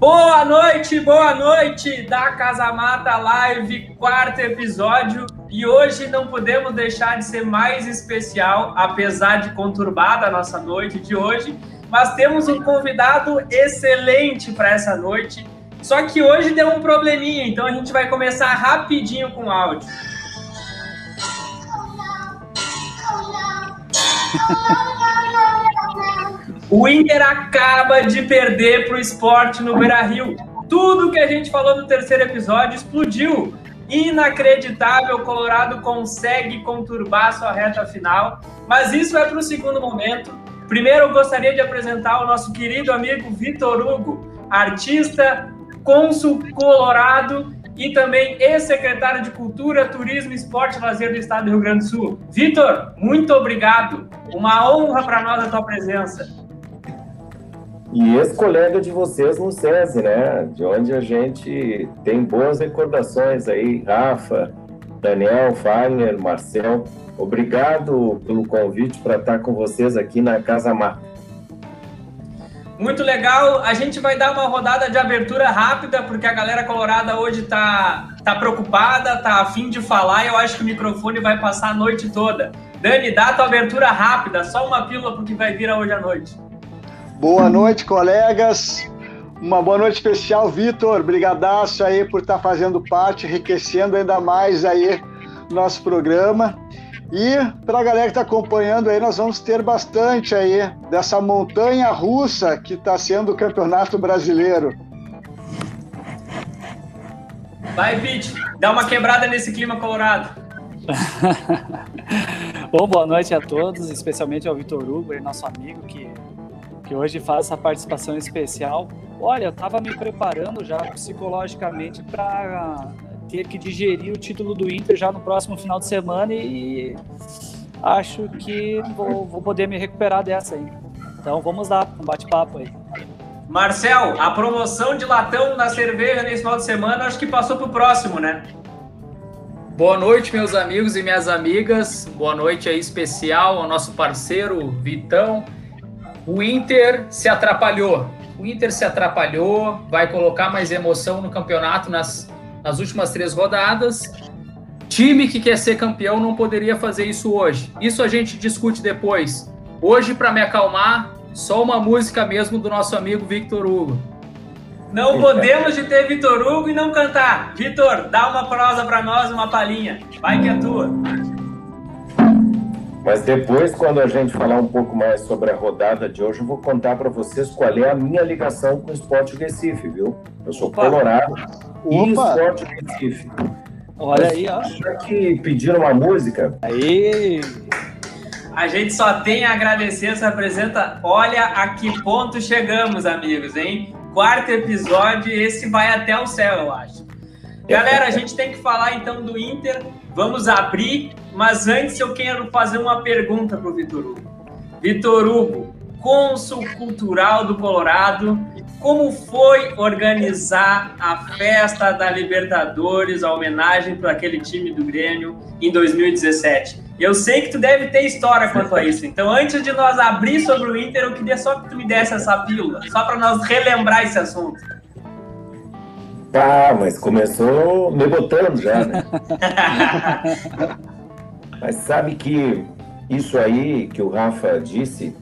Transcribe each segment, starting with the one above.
Boa noite, boa noite da Casa Mata Live, quarto episódio. E hoje não podemos deixar de ser mais especial, apesar de conturbada a nossa noite de hoje. Mas temos um convidado excelente para essa noite. Só que hoje deu um probleminha, então a gente vai começar rapidinho com o áudio. O Inter acaba de perder para o esporte no Beira Rio. Tudo que a gente falou no terceiro episódio explodiu. Inacreditável, o Colorado consegue conturbar sua reta final, mas isso é para o segundo momento. Primeiro, eu gostaria de apresentar o nosso querido amigo Vitor Hugo, artista, cônsul colorado e também ex-secretário de Cultura, Turismo, Esporte e Lazer do Estado do Rio Grande do Sul. Vitor, muito obrigado. Uma honra para nós a tua presença. E ex-colega de vocês no SESI, né? De onde a gente tem boas recordações aí, Rafa, Daniel, Fagner, Marcel. Obrigado pelo convite para estar com vocês aqui na Casa Mata. Muito legal. A gente vai dar uma rodada de abertura rápida, porque a galera colorada hoje tá, tá preocupada, tá afim de falar e eu acho que o microfone vai passar a noite toda. Dani, dá a tua abertura rápida, só uma pílula porque vai vir hoje à noite. Boa noite, colegas. Uma boa noite especial, Vitor. Brigadaço aí por estar tá fazendo parte, enriquecendo ainda mais aí nosso programa. E para a galera que está acompanhando aí, nós vamos ter bastante aí dessa montanha russa que está sendo o Campeonato Brasileiro. Vai, Pete, dá uma quebrada nesse clima colorado. Bom, boa noite a todos, especialmente ao Vitor Hugo, nosso amigo que que hoje faz essa participação especial. Olha, eu estava me preparando já psicologicamente para ter que digerir o título do Inter já no próximo final de semana e acho que vou, vou poder me recuperar dessa aí. Então vamos lá, um bate-papo aí. Marcel, a promoção de latão na cerveja nesse final de semana acho que passou para o próximo, né? Boa noite, meus amigos e minhas amigas. Boa noite aí especial ao nosso parceiro Vitão o Inter se atrapalhou. O Inter se atrapalhou, vai colocar mais emoção no campeonato nas, nas últimas três rodadas. Time que quer ser campeão não poderia fazer isso hoje. Isso a gente discute depois. Hoje, para me acalmar, só uma música mesmo do nosso amigo Victor Hugo. Não podemos de ter Vitor Hugo e não cantar. Vitor, dá uma prosa para nós, uma palhinha. Vai que é tua. Mas depois, quando a gente falar um pouco mais sobre a rodada de hoje, eu vou contar para vocês qual é a minha ligação com o Esporte Recife, viu? Eu sou Opa. colorado Opa. e Esporte Recife. Olha aí, ó. Já que pediram uma música. Aí! A gente só tem a agradecer essa presença. Olha a que ponto chegamos, amigos, hein? Quarto episódio, esse vai até o céu, eu acho. Galera, a gente tem que falar então do Inter. Vamos abrir, mas antes eu quero fazer uma pergunta para o Vitor Hugo. Vitor Hugo, cônsul cultural do Colorado, como foi organizar a festa da Libertadores, a homenagem para aquele time do Grêmio em 2017? Eu sei que tu deve ter história quanto a isso. Então, antes de nós abrir sobre o Inter, eu queria só que tu me desse essa pílula, só para nós relembrar esse assunto. Tá, mas começou me botando já, né? mas sabe que isso aí que o Rafa disse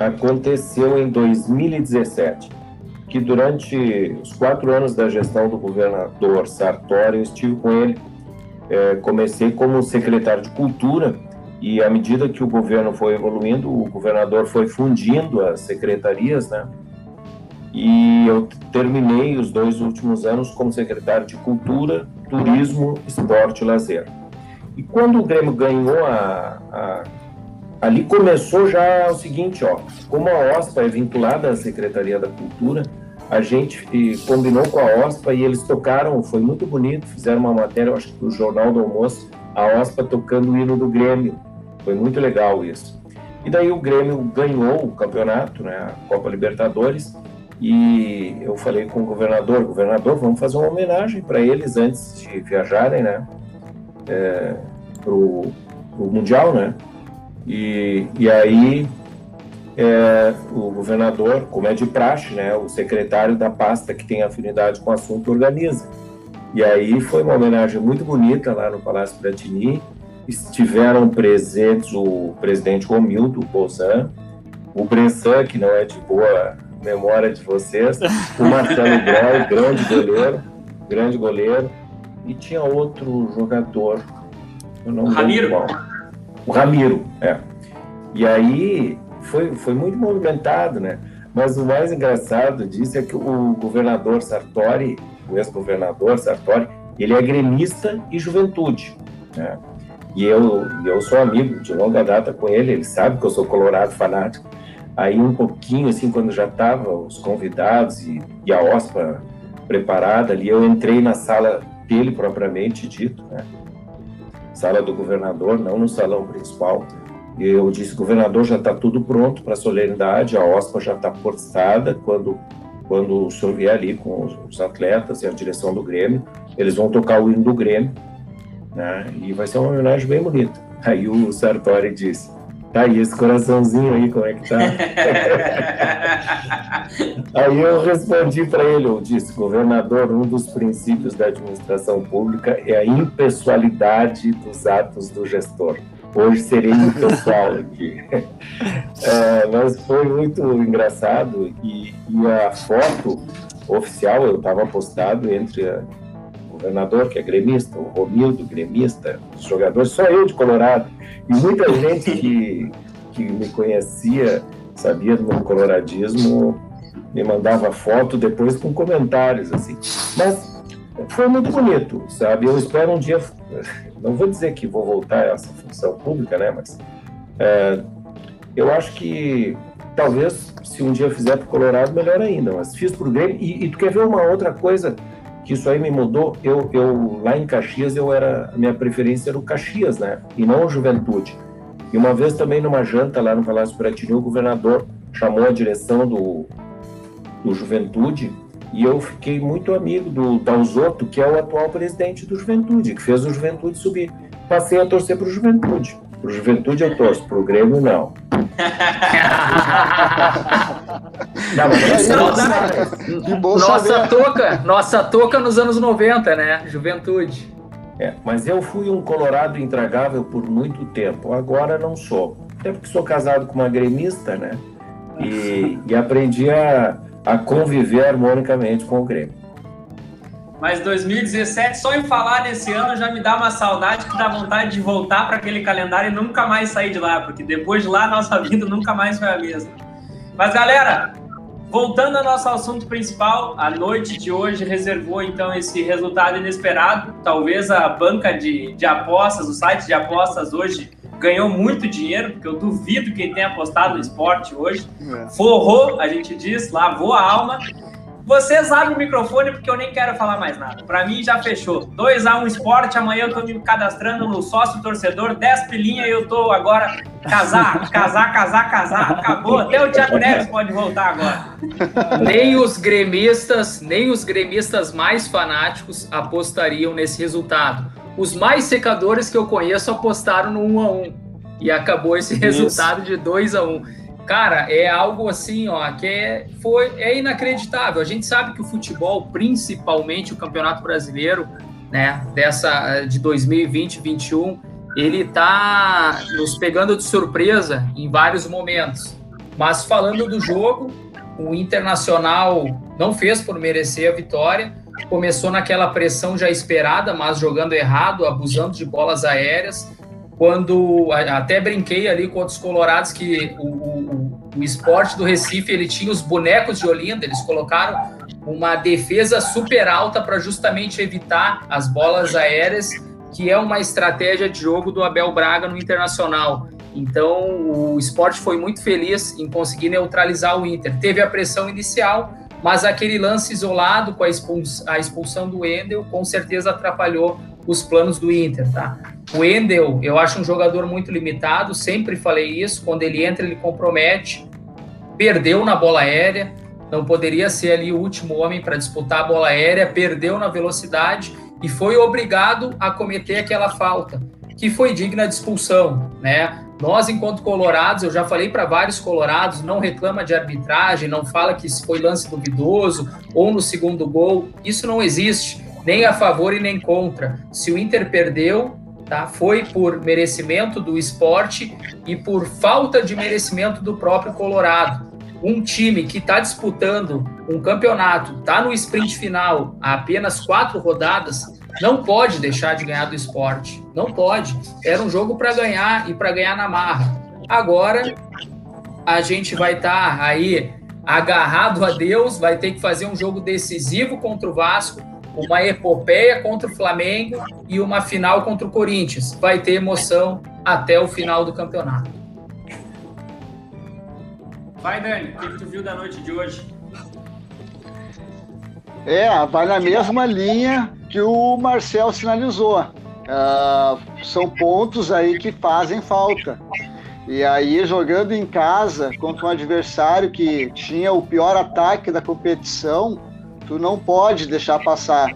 aconteceu em 2017, que durante os quatro anos da gestão do governador Sartori, eu estive com ele, é, comecei como secretário de Cultura e à medida que o governo foi evoluindo, o governador foi fundindo as secretarias, né? E eu terminei os dois últimos anos como secretário de Cultura, Turismo, Esporte e Lazer. E quando o Grêmio ganhou a, a ali começou já o seguinte, ó, como a OSPA é vinculada à Secretaria da Cultura, a gente combinou com a OSPA e eles tocaram, foi muito bonito, fizeram uma matéria, acho que do Jornal do Almoço, a OSPA tocando o hino do Grêmio. Foi muito legal isso. E daí o Grêmio ganhou o campeonato, né, a Copa Libertadores, e eu falei com o governador, governador, vamos fazer uma homenagem para eles antes de viajarem, né, é, pro, Mundial, né, e, e aí é, o governador, como é de praxe, né, o secretário da pasta que tem afinidade com o assunto organiza. E aí foi uma homenagem muito bonita lá no Palácio Piratini. Estiveram presentes o presidente Romildo Bolzan, o Bressan, que não é de boa memória de vocês, o Marcelo Groy, grande goleiro, grande goleiro, e tinha outro jogador, eu não Ramiro. O Ramiro, é. E aí foi, foi muito movimentado, né? Mas o mais engraçado disso é que o governador Sartori, o ex-governador Sartori, ele é gremista e juventude, né? E eu, eu sou amigo de longa data com ele, ele sabe que eu sou colorado fanático. Aí um pouquinho, assim, quando já tava os convidados e, e a OSPA preparada ali, eu entrei na sala dele propriamente dito, né? Sala do governador, não no salão principal. Eu disse, governador, já está tudo pronto para a solenidade, a OSPA já está postada, quando quando o senhor vier ali com os, os, atletas e a direção do Grêmio, eles vão tocar o hino do Grêmio, né? E vai ser uma homenagem bem bonita. Aí o Sartori disse, tá aí, esse coraçãozinho aí, como é que tá? aí eu respondi para ele, eu disse, governador, um dos princípios da administração pública é a impessoalidade dos atos do gestor. Hoje serei pessoal aqui. É, mas foi muito engraçado e, e a foto oficial eu estava postado entre a, o governador, que é gremista, o Romildo, gremista, os jogadores, só eu de Colorado. E muita gente que, que me conhecia, sabia do meu coloradismo, me mandava foto depois com comentários, assim. Mas foi muito bonito, sabe? Eu espero um dia, não vou dizer que vou voltar a essa função pública, né? Mas é, eu acho que talvez se um dia fizer para o Colorado, melhor ainda. Mas fiz para o Grêmio. E, e, tu quer ver uma outra coisa que isso aí me mudou? Eu, eu lá em Caxias, eu era minha preferência era o Caxias, né? E não o Juventude. E uma vez também numa janta lá no Palácio Piratini, o governador chamou a direção do, do Juventude e eu fiquei muito amigo do Dalzotto, que é o atual presidente do Juventude, que fez o Juventude subir. Passei a torcer para o Juventude. Para o Juventude eu torço, para o Grêmio não. não mas é nossa, nossa toca, nossa toca nos anos 90, né? Juventude. É, mas eu fui um colorado intragável por muito tempo. Agora não sou. Até porque sou casado com uma gremista, né? E, e aprendi a a conviver harmonicamente com o Grêmio. Mas 2017, só em falar desse ano já me dá uma saudade que dá vontade de voltar para aquele calendário e nunca mais sair de lá, porque depois de lá nossa vida nunca mais foi a mesma. Mas galera, voltando ao nosso assunto principal, a noite de hoje reservou então esse resultado inesperado. Talvez a banca de, de apostas, o site de apostas hoje ganhou muito dinheiro, porque eu duvido quem tenha apostado no esporte hoje. É. Forrou, a gente diz, lavou a alma. Vocês abrem o microfone porque eu nem quero falar mais nada. Para mim já fechou. 2 a 1 um esporte, amanhã eu tô me cadastrando no sócio torcedor, 10 pilinha e eu tô agora casar, casar, casar, casar. Acabou. Até o Thiago Neves pode voltar agora. Nem os gremistas, nem os gremistas mais fanáticos apostariam nesse resultado os mais secadores que eu conheço apostaram no 1 a 1 e acabou esse Isso. resultado de 2 a 1 Cara, é algo assim, ó, que é, foi, é inacreditável. A gente sabe que o futebol, principalmente o Campeonato Brasileiro, né, dessa de 2020, 21, ele tá nos pegando de surpresa em vários momentos. Mas falando do jogo, o Internacional não fez por merecer a vitória, começou naquela pressão já esperada, mas jogando errado, abusando de bolas aéreas. Quando até brinquei ali com outros colorados que o, o, o esporte do Recife ele tinha os bonecos de Olinda, eles colocaram uma defesa super alta para justamente evitar as bolas aéreas, que é uma estratégia de jogo do Abel Braga no Internacional. Então o esporte foi muito feliz em conseguir neutralizar o Inter. Teve a pressão inicial, mas aquele lance isolado com a, expulsão, a expulsão do Wendel com certeza atrapalhou os planos do Inter, tá? O Wendel, eu acho um jogador muito limitado, sempre falei isso, quando ele entra ele compromete, perdeu na bola aérea, não poderia ser ali o último homem para disputar a bola aérea, perdeu na velocidade e foi obrigado a cometer aquela falta. que foi digna de expulsão, né? Nós, enquanto colorados, eu já falei para vários colorados, não reclama de arbitragem, não fala que foi lance duvidoso ou no segundo gol. Isso não existe, nem a favor e nem contra. Se o Inter perdeu, tá? Foi por merecimento do esporte e por falta de merecimento do próprio Colorado. Um time que está disputando um campeonato, está no sprint final há apenas quatro rodadas, não pode deixar de ganhar do esporte. Não pode. Era um jogo para ganhar e para ganhar na marra. Agora a gente vai estar tá aí agarrado a Deus, vai ter que fazer um jogo decisivo contra o Vasco, uma epopeia contra o Flamengo e uma final contra o Corinthians. Vai ter emoção até o final do campeonato. Vai, Dani, o que tu viu da noite de hoje? É, vai na mesma linha que o Marcel sinalizou. Uh, são pontos aí que fazem falta. E aí, jogando em casa contra um adversário que tinha o pior ataque da competição, tu não pode deixar passar.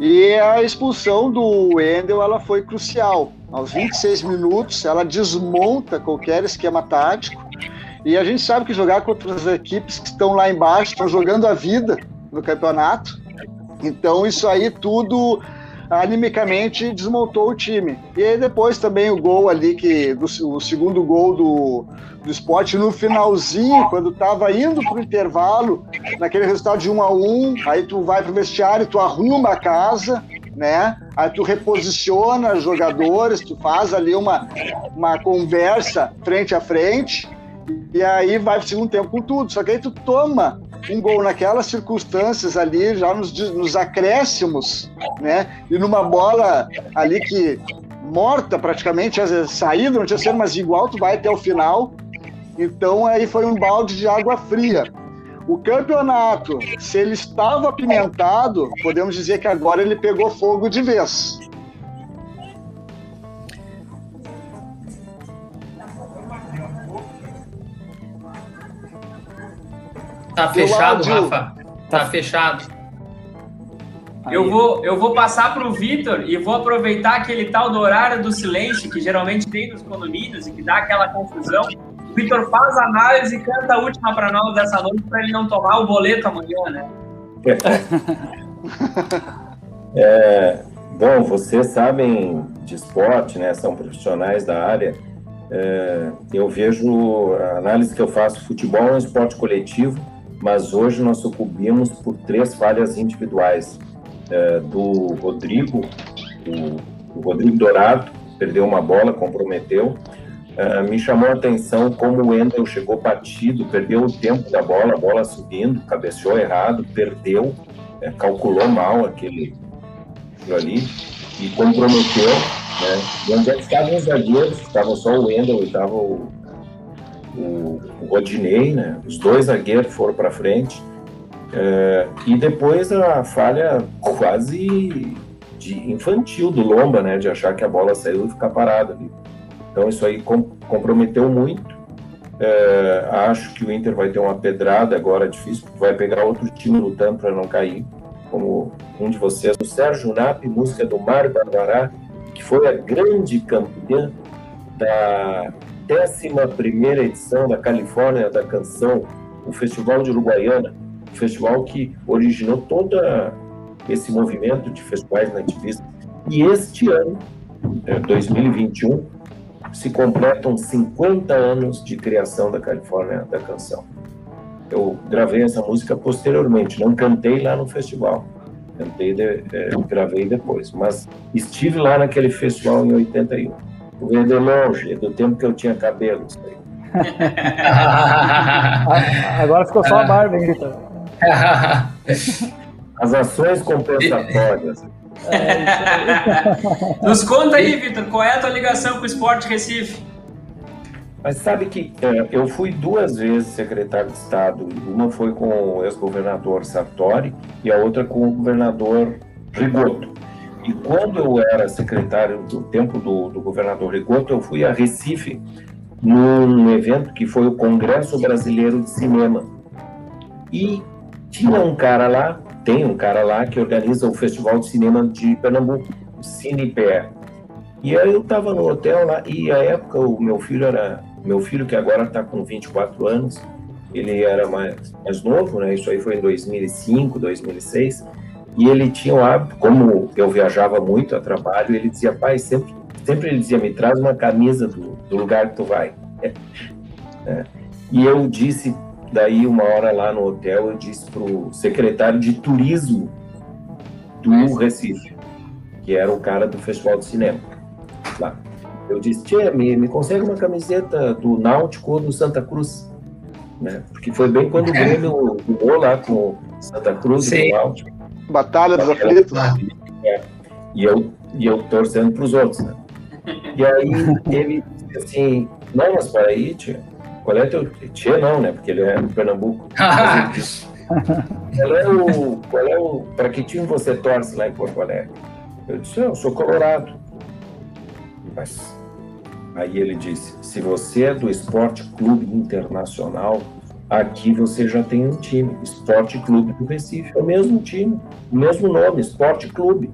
E a expulsão do Wendel ela foi crucial. Aos 26 minutos, ela desmonta qualquer esquema tático. E a gente sabe que jogar contra as equipes que estão lá embaixo, estão jogando a vida no campeonato. Então, isso aí tudo animicamente desmontou o time. E aí depois também o gol ali, que do, o segundo gol do, do esporte no finalzinho, quando estava indo para o intervalo, naquele resultado de um a um, aí tu vai para o vestiário, tu arruma a casa, né? Aí tu reposiciona os jogadores, tu faz ali uma, uma conversa frente a frente, e aí vai pro segundo tempo com tudo. Só que aí tu toma um gol naquelas circunstâncias ali, já nos, nos acréscimos, né? E numa bola ali que morta praticamente, saída, não tinha sido, mas igual tu vai até o final. Então aí foi um balde de água fria. O campeonato, se ele estava apimentado, podemos dizer que agora ele pegou fogo de vez. Tá fechado, Rafa? Tá fechado. Eu vou, eu vou passar para o Vitor e vou aproveitar aquele tal do horário do silêncio que geralmente tem nos condomínios e que dá aquela confusão. O Vitor faz a análise e canta a última para nós dessa noite para ele não tomar o boleto amanhã, né? É, bom, vocês sabem de esporte, né? São profissionais da área. É, eu vejo a análise que eu faço: futebol é um esporte coletivo mas hoje nós sucumbimos por três falhas individuais é, do Rodrigo, o, o, Rodrigo Dourado, perdeu uma bola, comprometeu. É, me chamou a atenção como o Wendel chegou batido, perdeu o tempo da bola, a bola subindo, cabeceou errado, perdeu, é, calculou mal aquele, ali e comprometeu. Né? E onde é que estavam os zagueiros? Estava só o Wendel e estava o, o, o Rodinei, né? Os dois zagueiros foram para frente. É, e depois a falha quase de infantil do Lomba, né? De achar que a bola saiu e ficar parada ali. Então isso aí com, comprometeu muito. É, acho que o Inter vai ter uma pedrada agora difícil, vai pegar outro time lutando para não cair, como um de vocês, o Sérgio Nap, música do Mário Barbará, que foi a grande campeã da 11 edição da Califórnia da Canção, o Festival de Uruguaiana, o festival que originou todo esse movimento de festivais nativistas. E este ano, 2021, é, se completam 50 anos de criação da Califórnia da Canção. Eu gravei essa música posteriormente, não cantei lá no festival, cantei, de, é, gravei depois, mas estive lá naquele festival em 81. Veio de longe, do tempo que eu tinha cabelo. Agora ficou só a barba, hein, Vitor? As ações compensatórias. É Nos conta aí, Vitor, qual é a tua ligação com o Esporte Recife? Mas sabe que é, eu fui duas vezes secretário de Estado. Uma foi com o ex-governador Sartori e a outra com o governador Rigoto. E quando eu era secretário do tempo do, do governador Rigoto, eu fui a Recife num evento que foi o Congresso Brasileiro de Cinema. E tinha um cara lá, tem um cara lá que organiza o Festival de Cinema de Pernambuco, o CinePE. E aí eu estava no hotel lá, e a época o meu filho era, meu filho que agora está com 24 anos, ele era mais, mais novo, né? Isso aí foi em 2005, 2006. E ele tinha o hábito, como eu viajava muito a trabalho, ele dizia, pai, sempre, sempre ele dizia, me traz uma camisa do, do lugar que tu vai. É. E eu disse, daí uma hora lá no hotel, eu disse pro secretário de turismo do Recife, que era o cara do Festival de Cinema, lá. Eu disse, tia, me, me consegue uma camiseta do Náutico ou do Santa Cruz? Né? Porque foi bem quando o Grêmio jogou lá com Santa Cruz Sim. e Náutico. Batalha dos aflitos. É. E eu, e eu torcendo para os outros, né? E aí ele disse assim, não, mas para aí, tia, qual é teu... Tia não, né? Porque ele é do Pernambuco. qual é o... Qual é o... Para que time você torce lá em Porto Alegre? Eu disse, eu sou colorado. Mas... Aí ele disse, se você é do Esporte Clube Internacional, Aqui você já tem um time, Esporte Clube do Recife, é o mesmo time, o mesmo nome, Esporte Clube.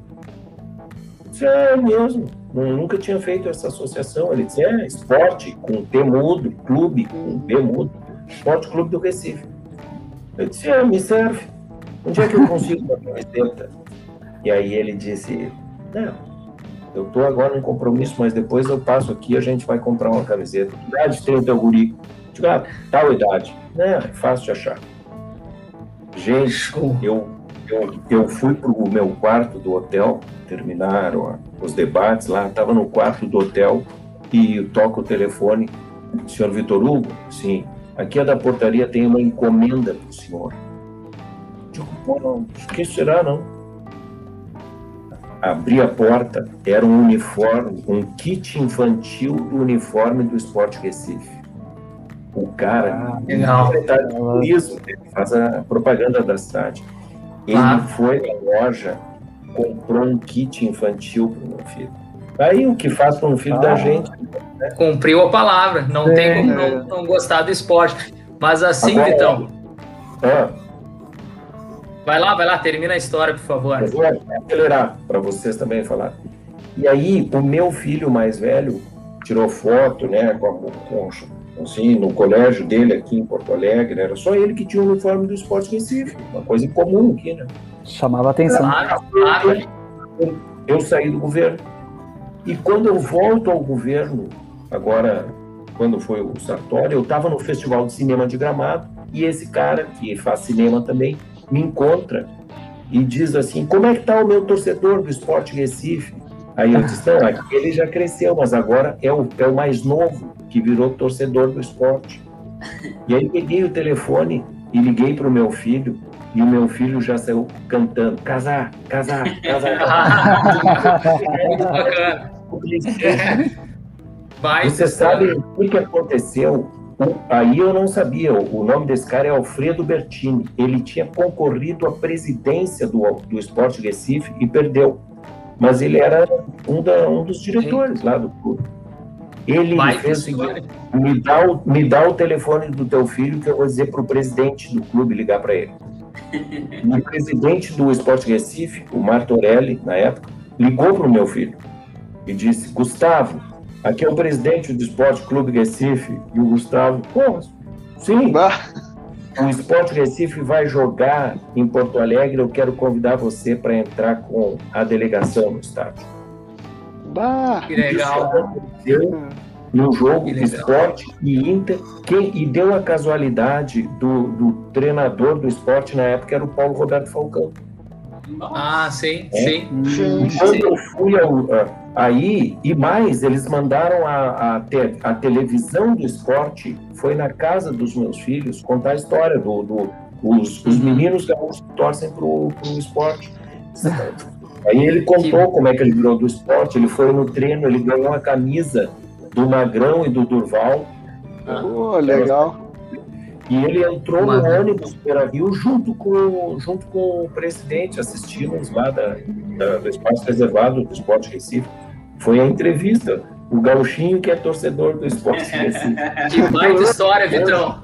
Isso é mesmo, eu nunca tinha feito essa associação. Ele disse, é, esporte com T mudo, clube com B mudo, Esporte Clube do Recife. Eu disse, é, me serve. Onde é que eu consigo uma camiseta? E aí ele disse, não, eu estou agora num compromisso, mas depois eu passo aqui e a gente vai comprar uma camiseta. Que idade tem o teu guri? Digo, ah, tal idade. É, fácil de achar. Gente, eu, eu, eu fui para o meu quarto do hotel, terminaram os debates lá, estava no quarto do hotel e toco o telefone. Senhor Vitor Hugo? Sim. Aqui é da portaria, tem uma encomenda para o senhor. Digo, pô, não, que será, não? Abri a porta, era um uniforme, um kit infantil do uniforme do Esporte Recife o cara, ah, legal. secretário de turismo, ele faz a propaganda da cidade. Ele ah. foi na loja, comprou um kit infantil para o meu filho. Aí o que faz para um filho ah. da gente. Né? Cumpriu a palavra, não é. tem como não, não, gostar do esporte. Mas assim, Agora, Vitão. É. Vai lá, vai lá, termina a história, por favor. vou acelerar para vocês também falar. E aí, o meu filho mais velho tirou foto, né, com, a, com assim, no colégio dele aqui em Porto Alegre, era só ele que tinha o uniforme do Esporte Recife, uma coisa comum aqui, né? Chamava atenção. Eu, eu saí do governo. E quando eu volto ao governo, agora, quando foi o Sartori, eu estava no Festival de Cinema de Gramado, e esse cara, que faz cinema também, me encontra e diz assim, como é que está o meu torcedor do Esporte Recife? Aí eu disse, não, aqui ele já cresceu, mas agora é o, é o mais novo que virou torcedor do esporte. E aí peguei o telefone e liguei para o meu filho, e o meu filho já saiu cantando: casar, casar, casar. Muito bacana. Você sabe o que aconteceu? Aí eu não sabia. O nome desse cara é Alfredo Bertini. Ele tinha concorrido à presidência do, do Esporte Recife e perdeu. Mas ele era um, da, um dos diretores Sim. lá do clube. Ele Vai, fez o seguinte: me dá o, me dá o telefone do teu filho que eu vou dizer para o presidente do clube ligar para ele. o presidente do Esporte Recife, o Martorelli, na época, ligou para o meu filho e disse: Gustavo, aqui é o presidente do Esporte Clube Recife. E o Gustavo, pô, sim. O Esporte Recife vai jogar em Porto Alegre. Eu quero convidar você para entrar com a delegação no estádio. Bah, que legal. no jogo de esporte e Inter, quem, e deu a casualidade do, do treinador do esporte na época era o Paulo Roberto Falcão. Ah, sim, é? sim. Quando eu fui ao, aí, e mais, eles mandaram a, a, te, a, televisão do esporte, foi na casa dos meus filhos, contar a história do, do os, os meninos que torcem para o esporte. Aí ele contou como é que ele virou do esporte, ele foi no treino, ele ganhou a camisa do Magrão e do Durval. Oh, legal. E ele entrou no ônibus Beira Rio junto com, junto com o presidente, assistimos lá da, da, do espaço reservado do Esporte Recife. Foi a entrevista. O Gauchinho, que é torcedor do Esporte Recife. que baita história, Vitão.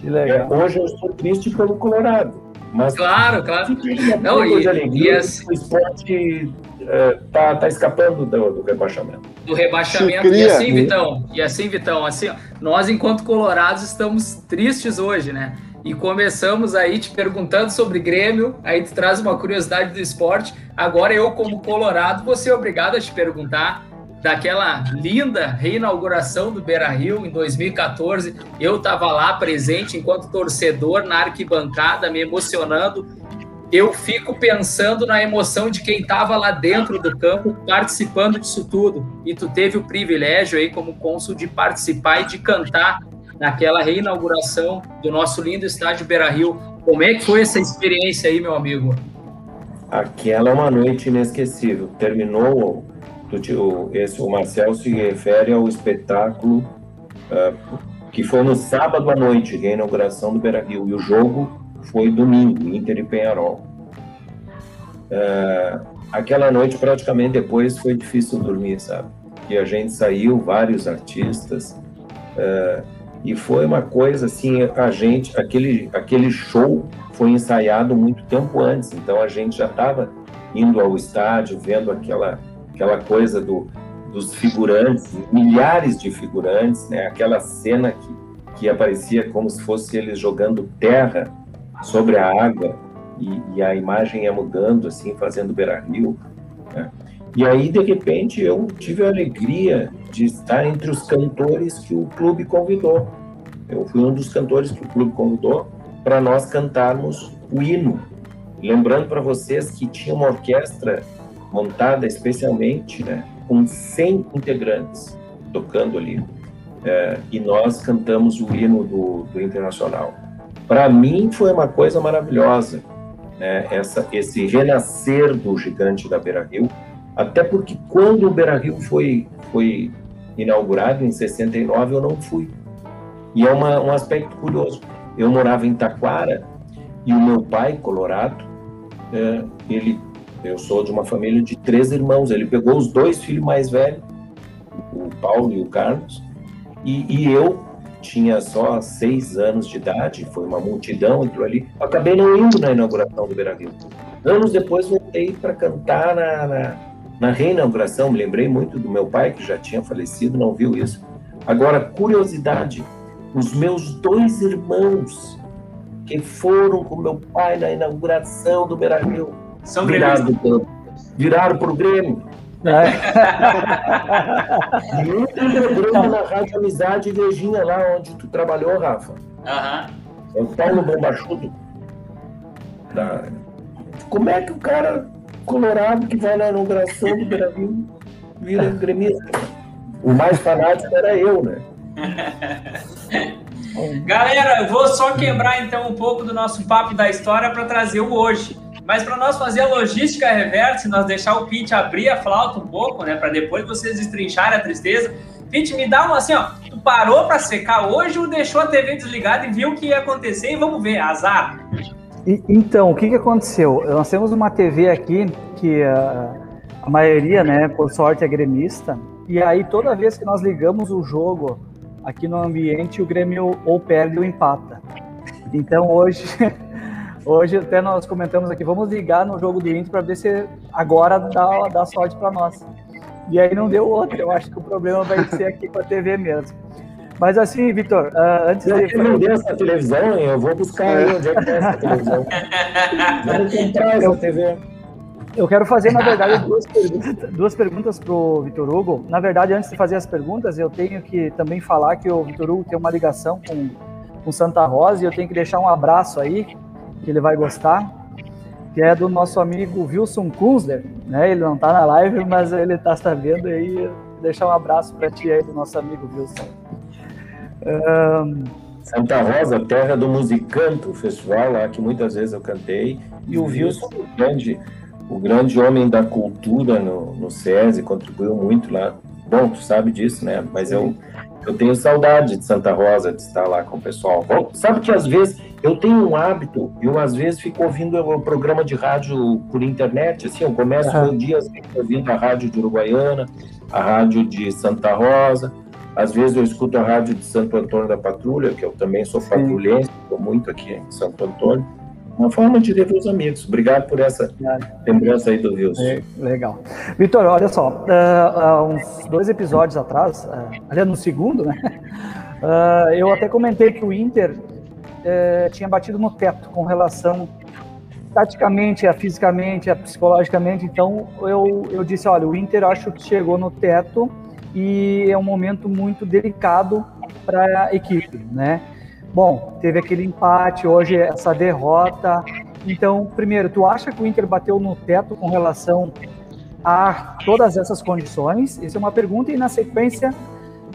Que legal. É, hoje eu estou triste pelo Colorado Mas claro, claro. Não, e, de alegria, e assim, o esporte é, tá, tá escapando do, do rebaixamento. Do rebaixamento. E assim, Vitão, e assim, Vitão, assim, nós, enquanto colorados, estamos tristes hoje, né? E começamos aí te perguntando sobre Grêmio, aí tu traz uma curiosidade do esporte. Agora eu, como colorado, vou ser obrigado a te perguntar daquela linda reinauguração do Beira Rio em 2014. Eu estava lá presente enquanto torcedor na arquibancada, me emocionando. Eu fico pensando na emoção de quem estava lá dentro do campo participando disso tudo. E tu teve o privilégio aí, como cônsul, de participar e de cantar naquela reinauguração do nosso lindo estádio Beira Rio. Como é que foi essa experiência aí, meu amigo? Aquela é uma noite inesquecível. Terminou do, esse, o Marcel se refere ao espetáculo uh, que foi no sábado à noite, a inauguração do Beira Rio, e o jogo foi domingo, Inter e Penharol. Uh, aquela noite, praticamente depois, foi difícil dormir, sabe? E a gente saiu, vários artistas, uh, e foi uma coisa assim, a gente, aquele, aquele show foi ensaiado muito tempo antes, então a gente já estava indo ao estádio, vendo aquela aquela coisa do, dos figurantes, milhares de figurantes, né? aquela cena que, que aparecia como se fosse eles jogando terra sobre a água e, e a imagem ia mudando, assim, fazendo beira-rio. Né? E aí, de repente, eu tive a alegria de estar entre os cantores que o clube convidou. Eu fui um dos cantores que o clube convidou para nós cantarmos o hino. Lembrando para vocês que tinha uma orquestra montada especialmente né, com 100 integrantes tocando ali. É, e nós cantamos o hino do, do Internacional. Para mim foi uma coisa maravilhosa, né, essa, esse renascer do gigante da Beira Rio, até porque quando o Beira Rio foi, foi inaugurado em 69 eu não fui. E é uma, um aspecto curioso. Eu morava em Taquara e o meu pai, colorado, é, ele eu sou de uma família de três irmãos. Ele pegou os dois filhos mais velhos, o Paulo e o Carlos, e, e eu tinha só seis anos de idade, foi uma multidão aquilo ali. acabei não indo na inauguração do Beira Rio. Anos depois voltei para cantar na, na, na, reinauguração. Me lembrei muito do meu pai, que já tinha falecido, não viu isso. Agora, curiosidade: os meus dois irmãos que foram com meu pai na inauguração do Beira Rio são viraram pro, viraram pro Grêmio. É. e um programa na Rádio Amizade Virgínia, lá onde tu trabalhou, Rafa. Uhum. É o Paulo Bombachudo. Da... Como é que o cara colorado que vai na inauguração do Brasil vira gremista? O mais fanático era eu, né? Galera, eu vou só quebrar então um pouco do nosso papo da história para trazer o hoje. Mas para nós fazer a logística reversa, nós deixar o Pete abrir a flauta um pouco, né, para depois vocês destrincharem a tristeza. Pete, me dá uma assim, ó, tu parou para secar hoje ou deixou a TV desligada e viu o que ia acontecer e vamos ver, azar. E, então, o que, que aconteceu? Nós temos uma TV aqui que uh, a maioria, né, por sorte, é gremista, e aí toda vez que nós ligamos o jogo aqui no ambiente, o Grêmio ou perde ou empata. Então hoje Hoje até nós comentamos aqui, vamos ligar no jogo do Inter para ver se agora dá, dá sorte para nós. E aí não deu outra. Eu acho que o problema vai ser aqui com a TV mesmo. Mas assim, Vitor, uh, antes eu de. Eu deu essa televisão, eu vou buscar aí onde é que tá essa televisão. Vamos comprar essa TV. Eu quero fazer, na verdade, duas perguntas, duas perguntas para o Vitor Hugo. Na verdade, antes de fazer as perguntas, eu tenho que também falar que o Vitor Hugo tem uma ligação com, com Santa Rosa e eu tenho que deixar um abraço aí que ele vai gostar, que é do nosso amigo Wilson Kunzler, né? Ele não está na live, mas ele está sabendo aí. Deixar um abraço para ti aí do nosso amigo Wilson. Um... Santa Rosa, terra do Musicanto, festival lá que muitas vezes eu cantei, e o Wilson, o grande, o grande homem da cultura no, no SESI, contribuiu muito lá. Bom, tu sabe disso, né? Mas eu, eu tenho saudade de Santa Rosa, de estar lá com o pessoal. Bom, sabe que às vezes eu tenho um hábito, eu às vezes fico ouvindo o programa de rádio por internet, assim, eu começo uhum. meu dia assim, ouvindo a rádio de Uruguaiana, a rádio de Santa Rosa, às vezes eu escuto a rádio de Santo Antônio da Patrulha, que eu também sou patrulhense, estou muito aqui em Santo Antônio, uma forma de rever os amigos. Obrigado por essa lembrança aí do Wilson. É, legal. Vitor, olha só, uh, uh, uns dois episódios atrás, uh, aliás, no segundo, né? Uh, eu até comentei que o Inter uh, tinha batido no teto com relação taticamente, a fisicamente, a psicologicamente. Então eu, eu disse, olha, o Inter acho que chegou no teto e é um momento muito delicado para a equipe, né? Bom, teve aquele empate, hoje essa derrota. Então, primeiro, tu acha que o Inter bateu no teto com relação a todas essas condições? Essa é uma pergunta. E na sequência,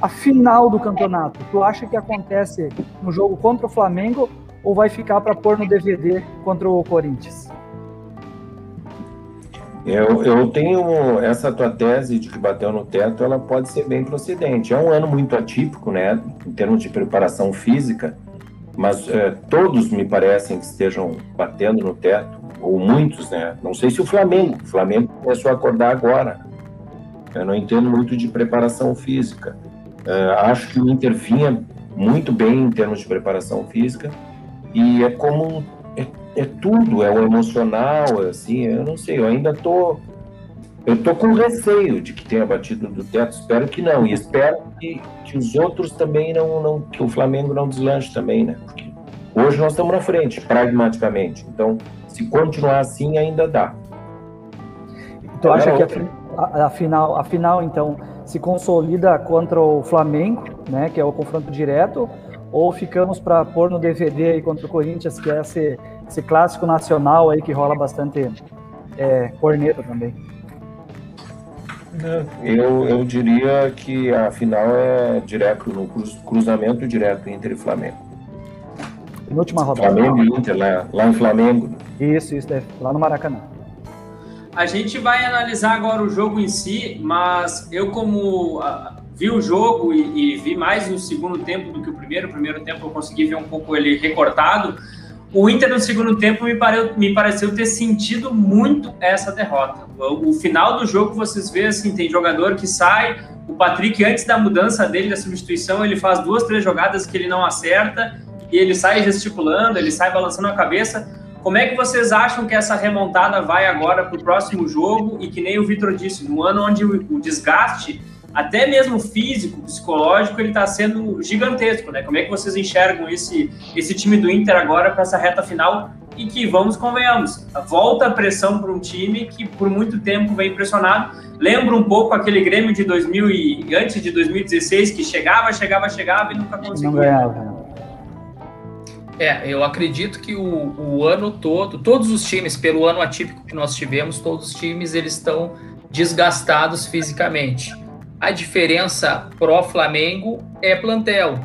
a final do campeonato, tu acha que acontece no jogo contra o Flamengo ou vai ficar para pôr no DVD contra o Corinthians? Eu, eu tenho essa tua tese de que bateu no teto, ela pode ser bem procedente. É um ano muito atípico, né, em termos de preparação física mas é, todos me parecem que estejam batendo no teto, ou muitos, né? Não sei se o Flamengo, o Flamengo começou a acordar agora. Eu não entendo muito de preparação física. É, acho que o Inter vinha muito bem em termos de preparação física e é como é, é tudo, é o emocional, assim, eu não sei, eu ainda tô eu tô com receio de que tenha batido do teto, espero que não, e espero que, que os outros também não, não, que o Flamengo não deslanche também, né? Porque hoje nós estamos na frente, pragmaticamente. Então, se continuar assim, ainda dá. Tu acha que a, a, final, a final, então, se consolida contra o Flamengo, né, que é o confronto direto, ou ficamos para pôr no DVD aí contra o Corinthians, que é esse, esse clássico nacional aí que rola bastante é, corneta também? Eu, eu diria que a final é direto, no cruzamento direto Inter e Flamengo. última rodada. Flamengo e Inter, lá, lá em Flamengo. Isso, isso, lá no Maracanã. A gente vai analisar agora o jogo em si, mas eu como uh, vi o jogo e, e, vi mais o segundo tempo do que o primeiro, o primeiro tempo eu consegui ver um pouco ele recortado, o Inter no segundo tempo me, pare, me pareceu ter sentido muito essa derrota. O, o, final do jogo vocês vê assim, tem jogador que sai, o Patrick antes da mudança dele da substituição, ele faz duas, três jogadas que ele não acerta e ele sai gesticulando, ele sai balançando a cabeça. Como é que vocês acham que essa remontada vai agora para o próximo jogo e que nem o Vitor disse, no ano onde o, o desgaste até mesmo físico, psicológico, ele está sendo gigantesco, né? Como é que vocês enxergam esse, esse time do Inter agora para essa reta final e que, vamos, convenhamos, volta a pressão para um time que por muito tempo vem pressionado. Lembra um pouco aquele Grêmio de 2000 e antes de 2016 que chegava, chegava, chegava e nunca conseguia. Não ganhava. É, eu acredito que o, o ano todo, todos os times, pelo ano atípico que nós tivemos, todos os times eles estão desgastados fisicamente. A diferença pro Flamengo é plantel.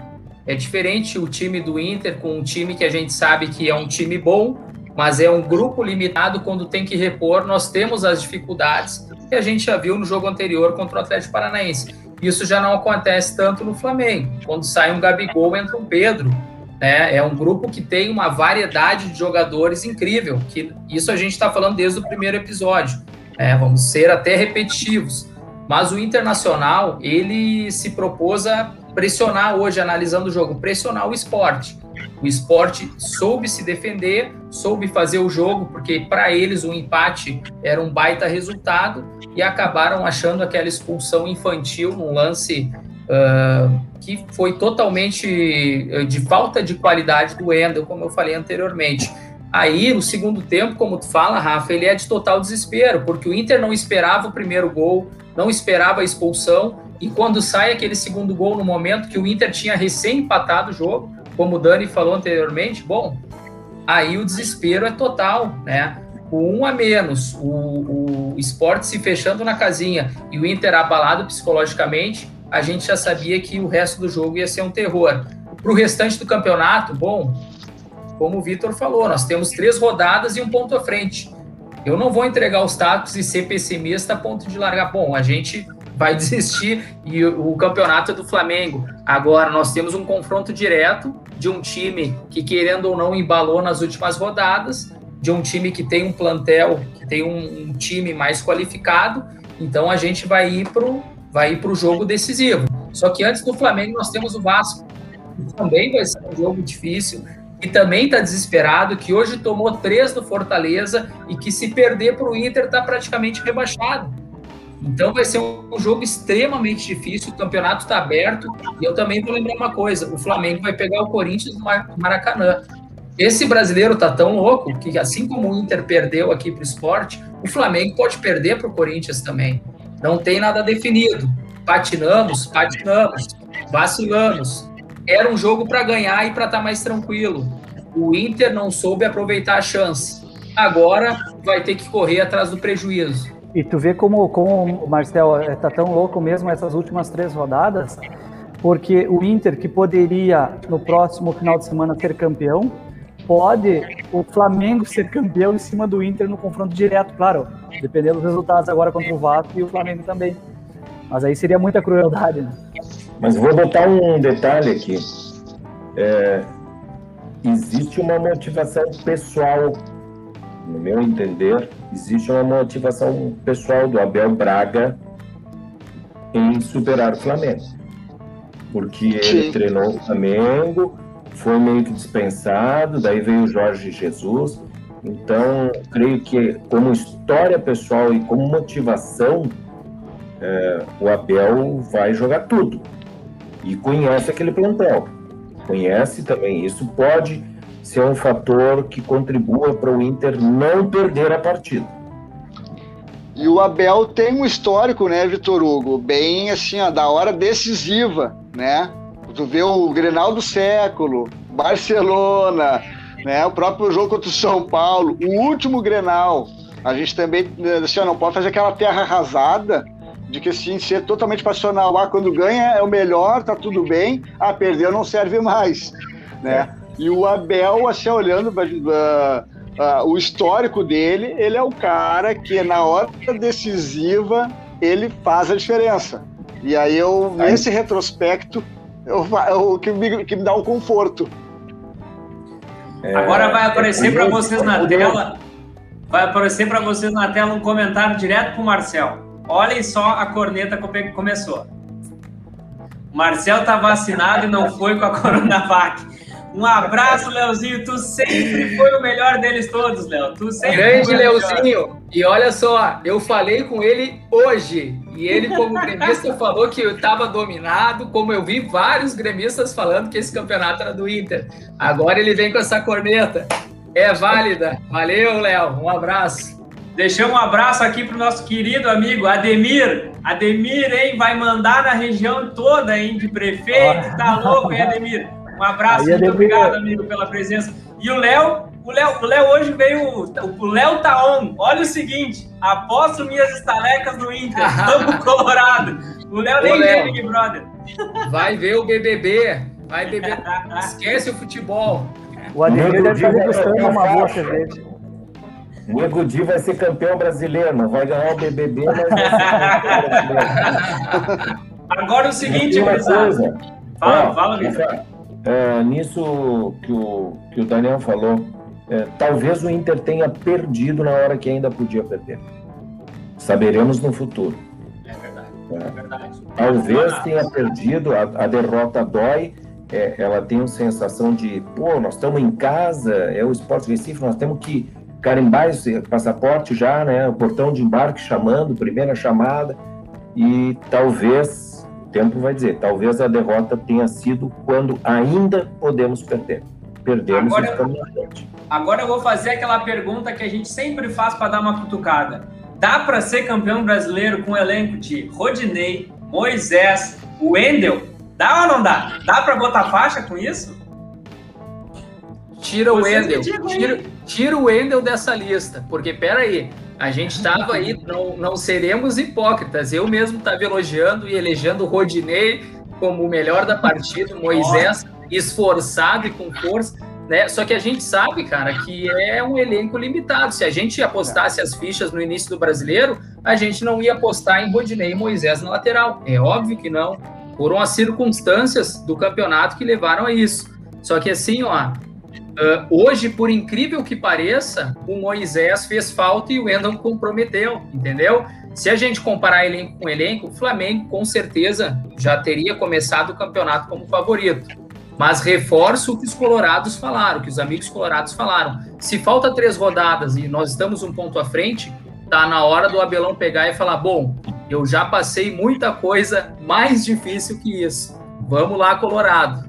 É diferente o time do Inter com um time que a gente sabe que é um time bom, mas é um grupo limitado quando tem que repor. Nós temos as dificuldades que a gente já viu no jogo anterior contra o Atlético Paranaense. Isso já não acontece tanto no Flamengo. Quando sai um Gabigol, entra um Pedro. Né? É um grupo que tem uma variedade de jogadores incrível. Que isso a gente está falando desde o primeiro episódio. Né? Vamos ser até repetitivos. Mas o Internacional, ele se propôs a pressionar hoje, analisando o jogo, pressionar o esporte. O esporte soube se defender, soube fazer o jogo, porque para eles o empate era um baita resultado e acabaram achando aquela expulsão infantil num lance uh, que foi totalmente de falta de qualidade do Wendel, como eu falei anteriormente. Aí, no segundo tempo, como tu fala, Rafa, ele é de total desespero, porque o Inter não esperava o primeiro gol, não esperava a expulsão, e quando sai aquele segundo gol no momento que o Inter tinha recém empatado o jogo, como o Dani falou anteriormente, bom, aí o desespero é total, né? Com um a menos, o, o esporte se fechando na casinha e o Inter abalado psicologicamente, a gente já sabia que o resto do jogo ia ser um terror. Para o restante do campeonato, bom, como o Vitor falou, nós temos três rodadas e um ponto à frente. Eu não vou entregar os tacos e ser pessimista a ponto de largar. Bom, a gente vai desistir e o, campeonato é do Flamengo. Agora nós temos um confronto direto de um time que, querendo ou não, embalou nas últimas rodadas, de um time que tem um plantel, que tem um, um time mais qualificado. Então a gente vai ir para vai ir o jogo decisivo. Só que antes do Flamengo nós temos o Vasco. Também vai ser um jogo difícil que também está desesperado, que hoje tomou três do Fortaleza e que se perder para o Inter está praticamente rebaixado. Então vai ser um jogo extremamente difícil, o campeonato está aberto, e eu também vou lembrar uma coisa, o Flamengo vai pegar o Corinthians no Maracanã. Esse brasileiro tá tão louco que, assim como o Inter perdeu aqui para o esporte, o Flamengo pode perder para o Corinthians também. Não tem nada definido. Patinamos, patinamos, vacilamos. Era um jogo para ganhar e para estar tá mais tranquilo. O Inter não soube aproveitar a chance. Agora vai ter que correr atrás do prejuízo. E tu vê como, como o Marcel está tão louco mesmo essas últimas três rodadas, porque o Inter, que poderia no próximo final de semana ser campeão, pode o Flamengo ser campeão em cima do Inter no confronto direto, claro, dependendo dos resultados agora contra o Vasco e o Flamengo também. Mas aí seria muita crueldade, né? Mas vou botar um detalhe aqui. É, existe uma motivação pessoal, no meu entender, existe uma motivação pessoal do Abel Braga em superar o Flamengo. Porque ele treinou o Flamengo, foi meio que dispensado, daí veio o Jorge Jesus. Então, creio que como história pessoal e como motivação, é, o Abel vai jogar tudo. E conhece aquele plantel. Conhece também. Isso pode ser um fator que contribua para o Inter não perder a partida. E o Abel tem um histórico, né, Vitor Hugo? Bem assim, ó, da hora decisiva, né? Tu vê o Grenal do século, Barcelona, né? O próprio jogo contra o São Paulo, o último Grenal. A gente também assim, não pode fazer aquela terra arrasada de que assim, ser totalmente passional. Ah, quando ganha é o melhor, tá tudo bem. Ah, perdeu não serve mais, né? E o Abel, assim, olhando uh, uh, o histórico dele, ele é o cara que na hora decisiva ele faz a diferença. E aí eu, nesse retrospecto, o que me, que me dá um conforto. É, Agora vai aparecer para vocês na tela, vai aparecer para vocês na tela um comentário direto para o Marcel. Olhem só a corneta que começou. Marcel tá vacinado e não foi com a Coronavac. Um abraço, Leozinho. Tu sempre foi o melhor deles todos, Léo. Tu sempre Grande Leozinho. E olha só, eu falei com ele hoje. E ele, como gremista, falou que eu estava dominado, como eu vi vários gremistas falando que esse campeonato era do Inter. Agora ele vem com essa corneta. É válida. Valeu, Léo. Um abraço. Deixamos um abraço aqui pro nosso querido amigo Ademir. Ademir, hein, vai mandar na região toda, hein, de prefeito. Tá louco, hein, Ademir? Um abraço, Aí, muito obrigado, amigo, pela presença. E o Léo, o Léo, o Léo hoje veio. O Léo tá on. Olha o seguinte: aposto minhas estalecas no Inter. Vamos Colorado. O Léo nem vê Big Brother. Vai ver o BBB. Vai beber. Esquece o futebol. O Ademir deve estar degustando uma boa cerveja. Nego Di vai ser campeão brasileiro, não vai ganhar o BBB, mas vai ser campeão brasileiro. Agora o seguinte. Fala, fala, Vitor é, nisso que o, que o Daniel falou, é, talvez o Inter tenha perdido na hora que ainda podia perder. Saberemos no futuro. É verdade. É, é verdade. Talvez tenha perdido, a, a derrota dói, é, ela tem uma sensação de, pô, nós estamos em casa, é o Esporte Recife, nós temos que carimbar esse passaporte já, né? O portão de embarque chamando, primeira chamada, e talvez tempo vai dizer. Talvez a derrota tenha sido quando ainda podemos perder. Perdemos agora, e estamos na frente. Agora eu vou fazer aquela pergunta que a gente sempre faz para dar uma cutucada. Dá para ser campeão brasileiro com o elenco de Rodinei, Moisés, Wendel? Dá ou não dá? Dá para botar faixa com isso? Tira o Wendel. Tira, tira o Wendel dessa lista. Porque, peraí, a gente estava aí, não, não seremos hipócritas. Eu mesmo estava elogiando e elegendo o Rodinei como o melhor da partida, Moisés esforçado e com força. Né? Só que a gente sabe, cara, que é um elenco limitado. Se a gente apostasse as fichas no início do brasileiro, a gente não ia apostar em Rodinei e Moisés na lateral. É óbvio que não. Foram as circunstâncias do campeonato que levaram a isso. Só que assim, ó, Uh, hoje, por incrível que pareça, o Moisés fez falta e o Wendel comprometeu, entendeu? Se a gente comparar elenco com elenco, o Flamengo com certeza já teria começado o campeonato como favorito. Mas reforço o que os colorados falaram, que os amigos colorados falaram. Se falta três rodadas e nós estamos um ponto à frente, tá na hora do Abelão pegar e falar: bom, eu já passei muita coisa mais difícil que isso. Vamos lá, Colorado.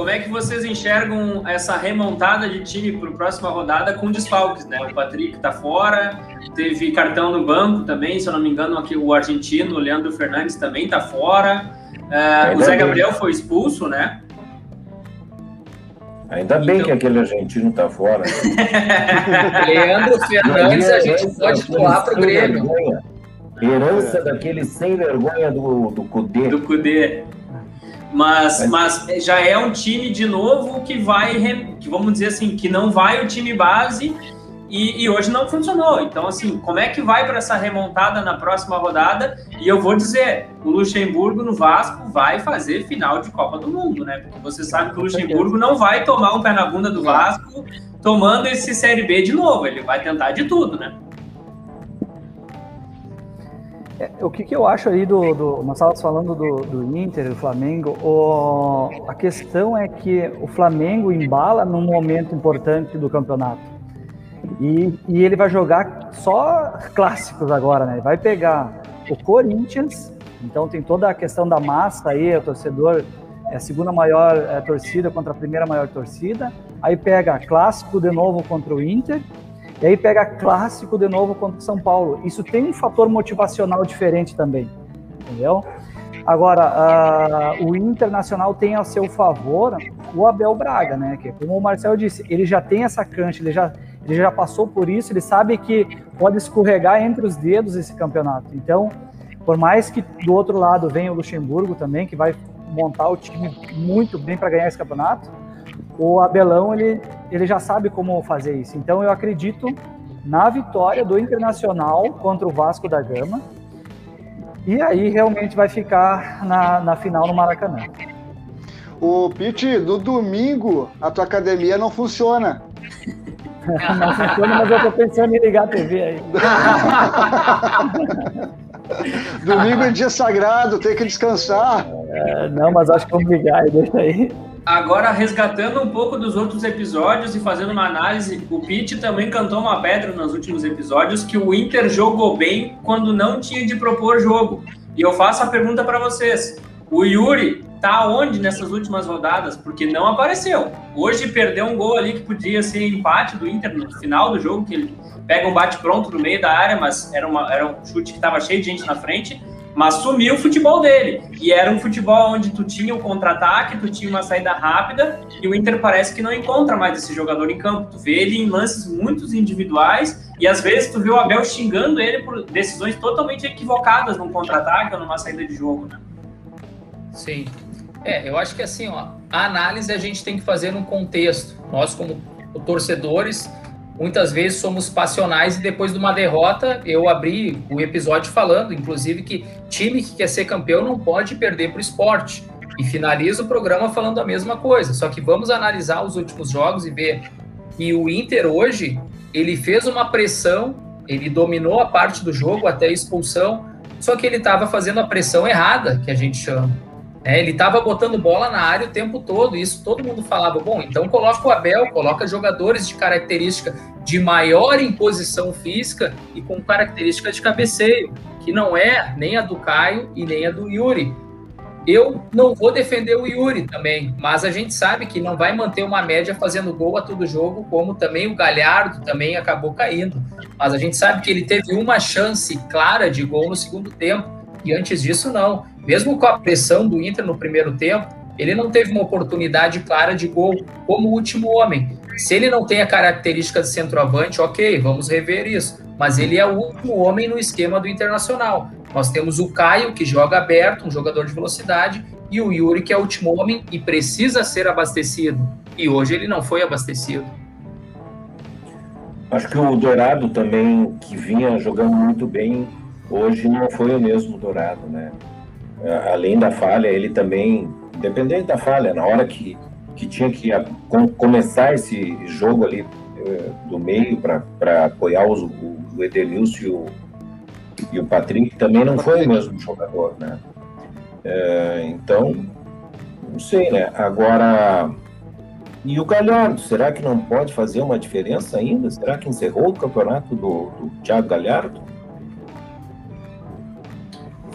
Como é que vocês enxergam essa remontada de time para a próxima rodada com desfalques, né? O Patrick está fora, teve cartão no banco também, se eu não me engano, aqui o argentino, o Leandro Fernandes também está fora. Uh, o Zé Gabriel foi expulso, né? Ainda bem então... que aquele argentino está fora. Leandro Fernandes, a gente pode pular para o Grêmio. Herança daquele sem vergonha do, do Cudê. Do Cudê. Mas, mas já é um time de novo que vai, que vamos dizer assim, que não vai o time base e, e hoje não funcionou. Então, assim, como é que vai para essa remontada na próxima rodada? E eu vou dizer, o Luxemburgo no Vasco vai fazer final de Copa do Mundo, né? Porque você sabe que o Luxemburgo não vai tomar um pé na bunda do Vasco tomando esse Série B de novo. Ele vai tentar de tudo, né? É, o que, que, eu acho aí do, do nós estávamos falando do, do Inter, do Flamengo, o, a questão é que o Flamengo embala num momento importante do campeonato e, e ele vai jogar só clássicos agora, né? Vai pegar o Corinthians, então tem toda a questão da massa aí, o torcedor é a segunda maior é, torcida contra a primeira maior torcida, aí pega clássico de novo contra o Inter e aí pega clássico de novo contra o São Paulo. Isso tem um fator motivacional diferente também, entendeu? Agora, uh, o Internacional tem a seu favor o Abel Braga, né? Que, como o Marcel disse, ele já tem essa cancha, ele já, ele já passou por isso, ele sabe que pode escorregar entre os dedos esse campeonato. Então, por mais que do outro lado venha o Luxemburgo também, que vai montar o time muito bem para ganhar esse campeonato, o Abelão ele, ele já sabe como fazer isso. Então eu acredito na vitória do Internacional contra o Vasco da Gama. E aí realmente vai ficar na, na final no Maracanã. O Pete, no domingo a tua academia não funciona. não funciona, mas eu tô pensando em ligar a TV aí. domingo é dia sagrado, tem que descansar. É, não, mas acho que vamos ligar e deixa aí. Agora, resgatando um pouco dos outros episódios e fazendo uma análise, o Pete também cantou uma pedra nos últimos episódios que o Inter jogou bem quando não tinha de propor jogo. E eu faço a pergunta para vocês: o Yuri tá onde nessas últimas rodadas? Porque não apareceu. Hoje perdeu um gol ali que podia ser empate do Inter no final do jogo, que ele pega um bate pronto no meio da área, mas era, uma, era um chute que estava cheio de gente na frente mas sumiu o futebol dele. E era um futebol onde tu tinha o um contra-ataque, tu tinha uma saída rápida, e o Inter parece que não encontra mais esse jogador em campo. Tu vê ele em lances muito individuais, e às vezes tu vê o Abel xingando ele por decisões totalmente equivocadas num contra-ataque ou numa saída de jogo, né? Sim. É, eu acho que assim, ó, a análise a gente tem que fazer num contexto. Nós, como torcedores, muitas vezes somos passionais e depois de uma derrota, eu abri o episódio falando, inclusive, que time que quer ser campeão não pode perder para o esporte. E finaliza o programa falando a mesma coisa. Só que vamos analisar os últimos jogos e ver que o Inter hoje, ele fez uma pressão, ele dominou a parte do jogo até a expulsão, só que ele estava fazendo a pressão errada, que a gente chama. É, ele estava botando bola na área o tempo todo, e isso todo mundo falava, bom, então coloca o Abel, coloca jogadores de característica de maior imposição física e com característica de cabeceio, que não é nem a do Caio e nem a do Yuri. Eu não vou defender o Yuri também, mas a gente sabe que não vai manter uma média fazendo gol a todo jogo, como também o Galhardo também acabou caindo. Mas a gente sabe que ele teve uma chance clara de gol no segundo tempo, e antes disso não. Mesmo com a pressão do Inter no primeiro tempo, ele não teve uma oportunidade clara de gol como último homem. Se ele não tem a característica de centroavante, ok, vamos rever isso. Mas ele é o último homem no esquema do Internacional. Nós temos o Caio, que joga aberto, um jogador de velocidade, e o Yuri, que é o último homem e precisa ser abastecido. E hoje ele não foi abastecido. Acho que o Dourado também, que vinha jogando muito bem, hoje não foi o mesmo Dourado, né? Além da falha, ele também, independente da falha, na hora que que tinha que começar esse jogo ali eh, do meio para apoiar os, o, o Edenilson e o, e o Patrick também não foi o mesmo jogador, né? É, então, Não sei, né? Agora, e o Galhardo, será que não pode fazer uma diferença ainda? Será que encerrou o campeonato do, do Thiago Galhardo?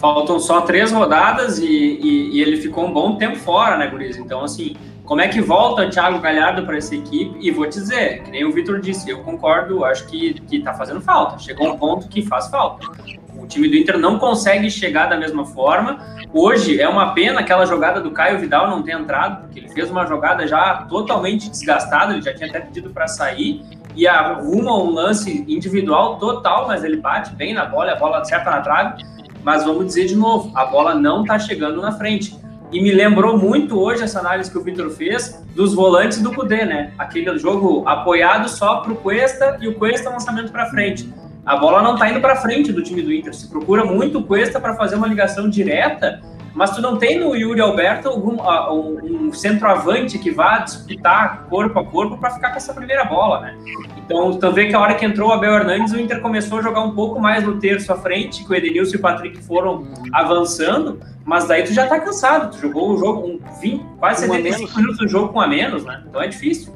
Faltam só três rodadas e, e, e, ele ficou um bom tempo fora, né, Guriz? Então, assim, como é que volta o Thiago Galhardo para essa equipe? E vou te dizer, que nem o Vitor disse, eu concordo, acho que, que tá fazendo falta. Chegou um ponto que faz falta. O time do Inter não consegue chegar da mesma forma. Hoje é uma pena aquela jogada do Caio Vidal não ter entrado, porque ele fez uma jogada já totalmente desgastada, ele já tinha até pedido para sair e arruma um lance individual total, mas ele bate bem na bola, a bola acerta na trave. Mas vamos dizer de novo, a bola não está chegando na frente. E me lembrou muito hoje essa análise que o Vitor fez dos volantes do Cudê, né? Aquele jogo apoiado só para o Cuesta e o Cuesta lançamento para frente a bola não está indo para frente do time do Inter. Se procura muito Cuesta para fazer uma ligação direta, mas tu não tem no Yuri Alberto algum, uh, um, um, centroavante que vá disputar corpo a corpo para ficar com essa primeira bola, né? Então, tu vê que a hora que entrou o Abel Hernandes, o Inter começou a jogar um pouco mais no terço à frente, que o Edenilson e o Patrick foram avançando, mas daí tu já tá cansado, tu jogou um jogo, um 20, quase 75 minutos do jogo com a menos, né? Então é difícil.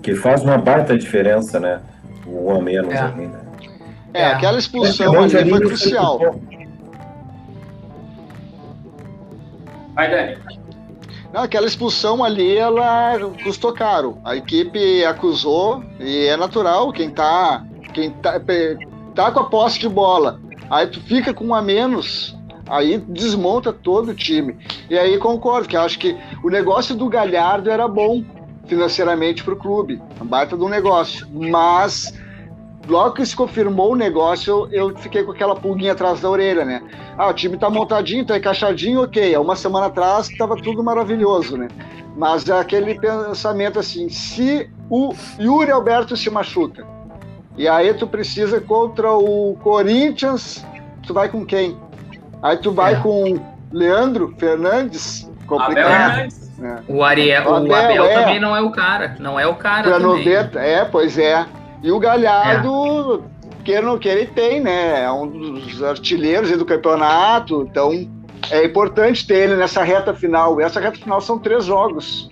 Que faz uma baita diferença, né? O a menos é. ali, né? É, é, aquela expulsão é, ali foi crucial. Vai, Dani. Não, aquela expulsão ali, ela custou caro. A equipe acusou e é natural. Quem tá, quem tá, tá com a posse de bola, aí tu fica com um a menos, aí desmonta todo o time. E aí concordo que acho que o negócio do Galhardo era bom financeiramente para o clube, baita de um negócio, mas logo que se confirmou o negócio, eu, eu fiquei com aquela pulguinha atrás da orelha, né? Ah, o time tá montadinho, tá encaixadinho, ok. Há uma semana atrás tava tudo maravilhoso, né? Mas é aquele pensamento assim, se o Yuri Alberto se machuca, e aí tu precisa contra o Corinthians, tu vai com quem? Aí tu vai é. com Leandro Fernandes, complicado. É. O Ariel, o Abel, Abel é. também não é o cara, não é o cara pra também. 90, é, pois é. E o Galhardo, é. não queira, ele tem, né? É um dos artilheiros do campeonato, então é importante ter ele nessa reta final. Essa reta final são três jogos.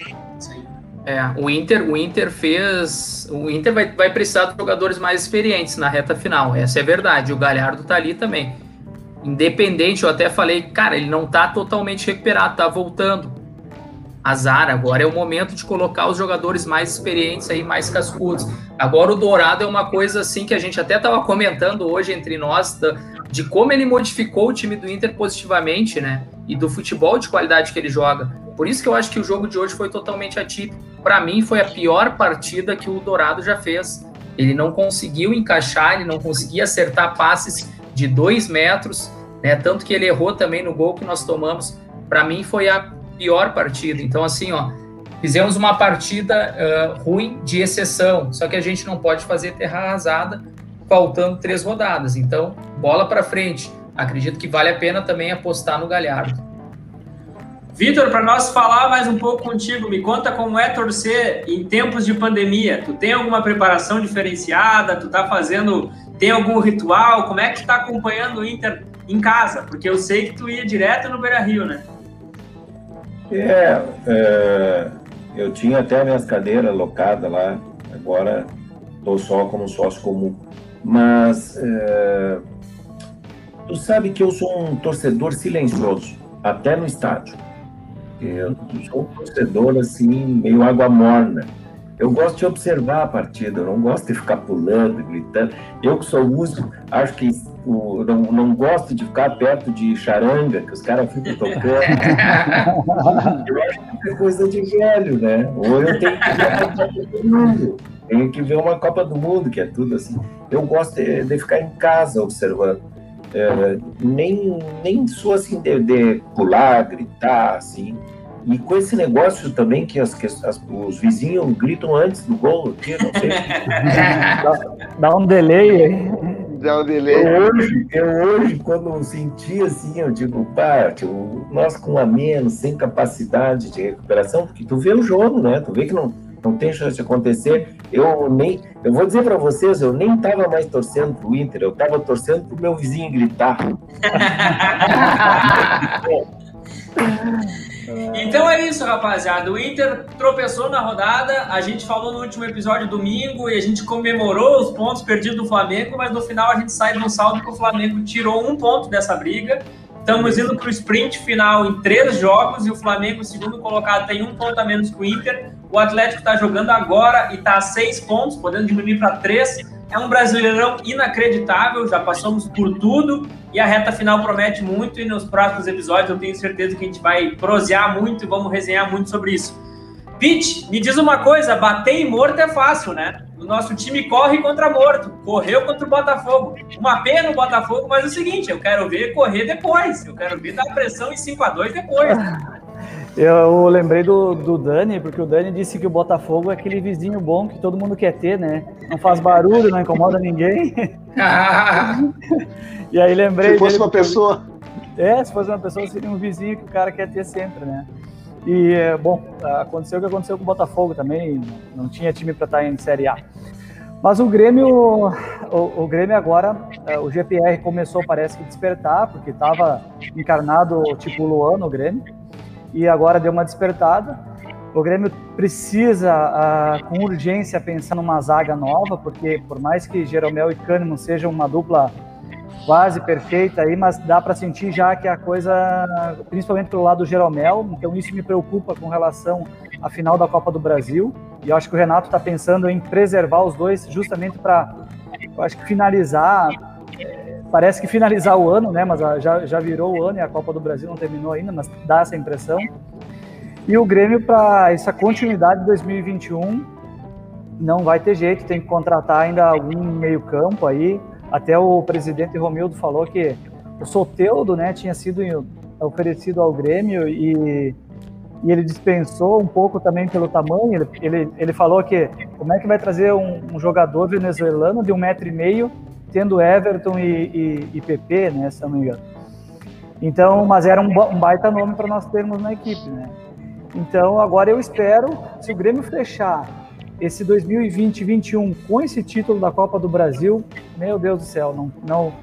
É, o Inter, o Inter fez. O Inter vai, vai precisar de jogadores mais experientes na reta final. Essa é verdade. O Galhardo tá ali também. Independente, eu até falei, cara, ele não tá totalmente recuperado, tá voltando azar. Agora é o momento de colocar os jogadores mais experientes aí, mais cascudos. Agora o Dourado é uma coisa assim que a gente até estava comentando hoje entre nós de como ele modificou o time do Inter positivamente, né? E do futebol de qualidade que ele joga. Por isso que eu acho que o jogo de hoje foi totalmente atípico. Para mim foi a pior partida que o Dourado já fez. Ele não conseguiu encaixar, ele não conseguia acertar passes de dois metros, né? Tanto que ele errou também no gol que nós tomamos. Para mim foi a pior partida. Então, assim, ó, fizemos uma partida uh, ruim de exceção, só que a gente não pode fazer terra arrasada faltando três rodadas. Então, bola para frente. Acredito que vale a pena também apostar no Galhardo. Vitor, para nós falar mais um pouco contigo, me conta como é torcer em tempos de pandemia. Tu tem alguma preparação diferenciada? Tu tá fazendo, tem algum ritual? Como é que tu tá acompanhando o Inter em casa? Porque eu sei que tu ia direto no Beira-Rio, né? É, é, eu tinha até minhas cadeiras locadas lá, agora estou só como sócio comum. Mas é, tu sabe que eu sou um torcedor silencioso, até no estádio. Eu sou um torcedor assim, meio água morna. Eu gosto de observar a partida, eu não gosto de ficar pulando, gritando. Eu que sou músico, acho que o, não, não gosto de ficar perto de charanga, que os caras ficam tocando. eu acho que é coisa de velho, né? Ou eu tenho que ver uma Copa do Mundo. Tenho que ver uma Copa do Mundo, que é tudo assim. Eu gosto de, de ficar em casa observando. É, nem, nem sou assim de, de pular, gritar, assim. E com esse negócio também que, as, que as, os vizinhos gritam antes do gol, aqui, não sei. dá, um delay aí. Dá um delay. Eu hoje, eu hoje, quando senti assim, eu digo, pá, tipo, nós com a menos, sem capacidade de recuperação, porque tu vê o jogo, né? Tu vê que não, não tem chance de acontecer. Eu nem, eu vou dizer para vocês, eu nem tava mais torcendo pro Inter, eu tava torcendo pro meu vizinho gritar. Então é isso, rapaziada. O Inter tropeçou na rodada. A gente falou no último episódio domingo e a gente comemorou os pontos perdidos do Flamengo, mas no final a gente sai de um saldo que o Flamengo tirou um ponto dessa briga. Estamos indo para o sprint final em três jogos e o Flamengo, segundo colocado, tem um ponto a menos que o Inter. O Atlético está jogando agora e está a seis pontos, podendo diminuir para três. É um brasileirão inacreditável, já passamos por tudo e a reta final promete muito. E nos próximos episódios eu tenho certeza que a gente vai prosear muito e vamos resenhar muito sobre isso. Pete, me diz uma coisa: bater em morto é fácil, né? O nosso time corre contra morto, correu contra o Botafogo. Uma pena o Botafogo, mas é o seguinte: eu quero ver correr depois, eu quero ver dar pressão em 5 a 2 depois. Eu lembrei do, do Dani, porque o Dani disse que o Botafogo é aquele vizinho bom que todo mundo quer ter, né? Não faz barulho, não incomoda ninguém. e aí lembrei. Se fosse uma pessoa. É, se fosse uma pessoa, seria um vizinho que o cara quer ter sempre, né? E, bom, aconteceu o que aconteceu com o Botafogo também, não tinha time para estar em Série A. Mas o Grêmio, o, o, Grêmio agora, é, o GPR começou, parece que despertar, porque estava encarnado tipo Luan no Grêmio, e agora deu uma despertada. O Grêmio precisa, uh, com urgência, pensar numa zaga nova, porque por mais que Jeromel e Kahneman sejam uma dupla quase perfeita aí, mas dá para sentir já que a coisa, principalmente pelo lado do Jeromel, então isso me preocupa com relação à final da Copa do Brasil. E eu acho que o Renato está pensando em preservar os dois justamente para, acho que finalizar, parece que finalizar o ano, né? Mas já, já virou o ano e a Copa do Brasil não terminou ainda, mas dá essa impressão. E o Grêmio, para essa continuidade de 2021, não vai ter jeito, tem que contratar ainda algum meio-campo aí. Até o presidente Romildo falou que o Soteudo né, tinha sido oferecido ao Grêmio e, e ele dispensou um pouco também pelo tamanho. Ele, ele, ele falou que como é que vai trazer um, um jogador venezuelano de um metro e meio, tendo Everton e, e, e PP, né, se não me engano. Então, mas era um, um baita nome para nós termos na equipe, né? Então, agora eu espero, se o Grêmio fechar esse 2020-21 com esse título da Copa do Brasil, meu Deus do céu, não, não,